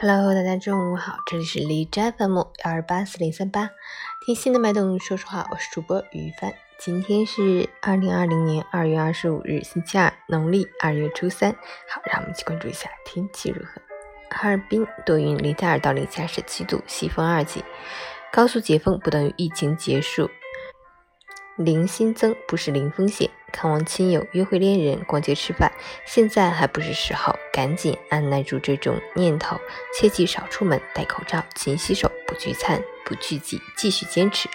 Hello，大家中午好，这里是荔枝 FM 幺二八四零三八，听心的脉动说实话，我是主播于帆。今天是二零二零年二月二十五日，星期二，农历二月初三。好，让我们一起关注一下天气如何。哈尔滨多云，零下二到零下十七度，西风二级。高速解封不等于疫情结束，零新增不是零风险。看望亲友、约会恋人、逛街吃饭，现在还不是时候，赶紧按耐住这种念头，切记少出门，戴口罩，勤洗手，不聚餐，不聚集，继续坚持，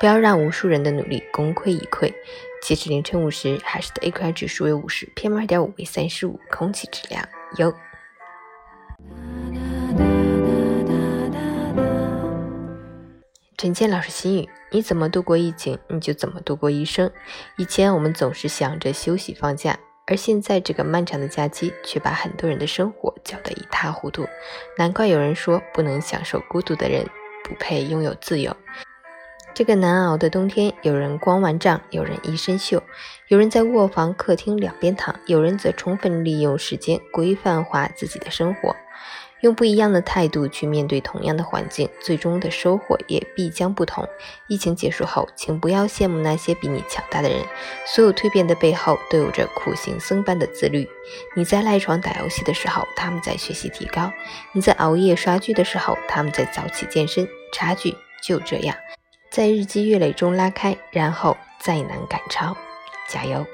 不要让无数人的努力功亏一篑。截止凌晨五时，海市的 AQI 指数为五十，PM 二点五为三十五，空气质量优。陈建老师心语：你怎么度过疫情，你就怎么度过一生。以前我们总是想着休息放假，而现在这个漫长的假期却把很多人的生活搅得一塌糊涂。难怪有人说，不能享受孤独的人不配拥有自由。这个难熬的冬天，有人光玩帐，有人一身锈，有人在卧房、客厅两边躺，有人则充分利用时间规范化自己的生活。用不一样的态度去面对同样的环境，最终的收获也必将不同。疫情结束后，请不要羡慕那些比你强大的人，所有蜕变的背后都有着苦行僧般的自律。你在赖床打游戏的时候，他们在学习提高；你在熬夜刷剧的时候，他们在早起健身。差距就这样，在日积月累中拉开，然后再难赶超。加油！